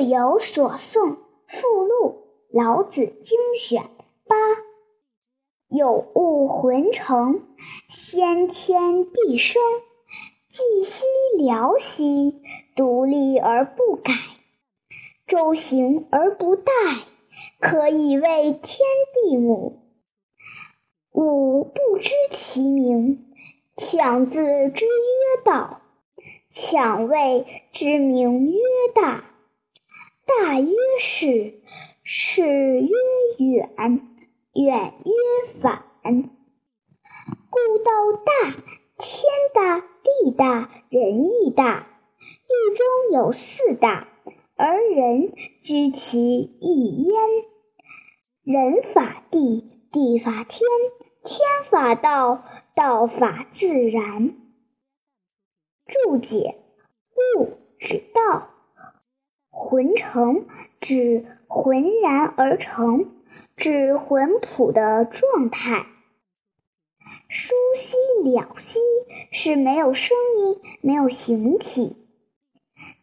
有所诵附录，老子精选八。有物浑成，先天地生，寂兮寥兮，独立而不改，周行而不殆，可以为天地母。吾不知其名，强字之曰道。强谓之名曰大。大曰是，是曰远，远曰反。故道大，天大，地大，人亦大。狱中有四大，而人居其一焉。人法地，地法天，天法道，道法自然。注解：物指道，浑成指浑然而成，指浑朴的状态。疏兮了兮是没有声音、没有形体。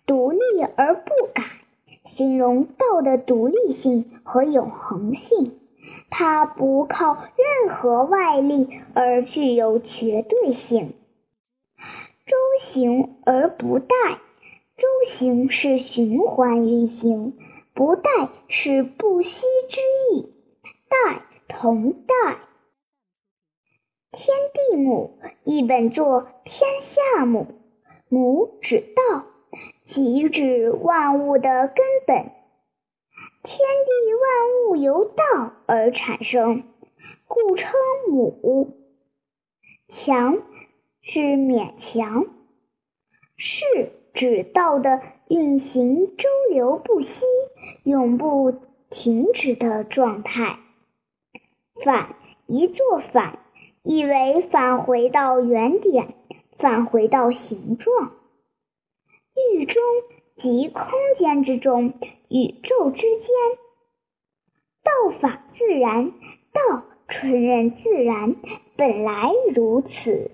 独立而不改，形容道的独立性和永恒性。它不靠任何外力而具有绝对性。周行而不殆，周行是循环运行，不殆是不息之意，殆同殆。天地母一本作天下母，母指道，即指万物的根本。天地万物由道而产生，故称母。强。是勉强，是指道的运行周流不息、永不停止的状态。返一作反，意为返回到原点，返回到形状。域中即空间之中，宇宙之间。道法自然，道承认自然，本来如此。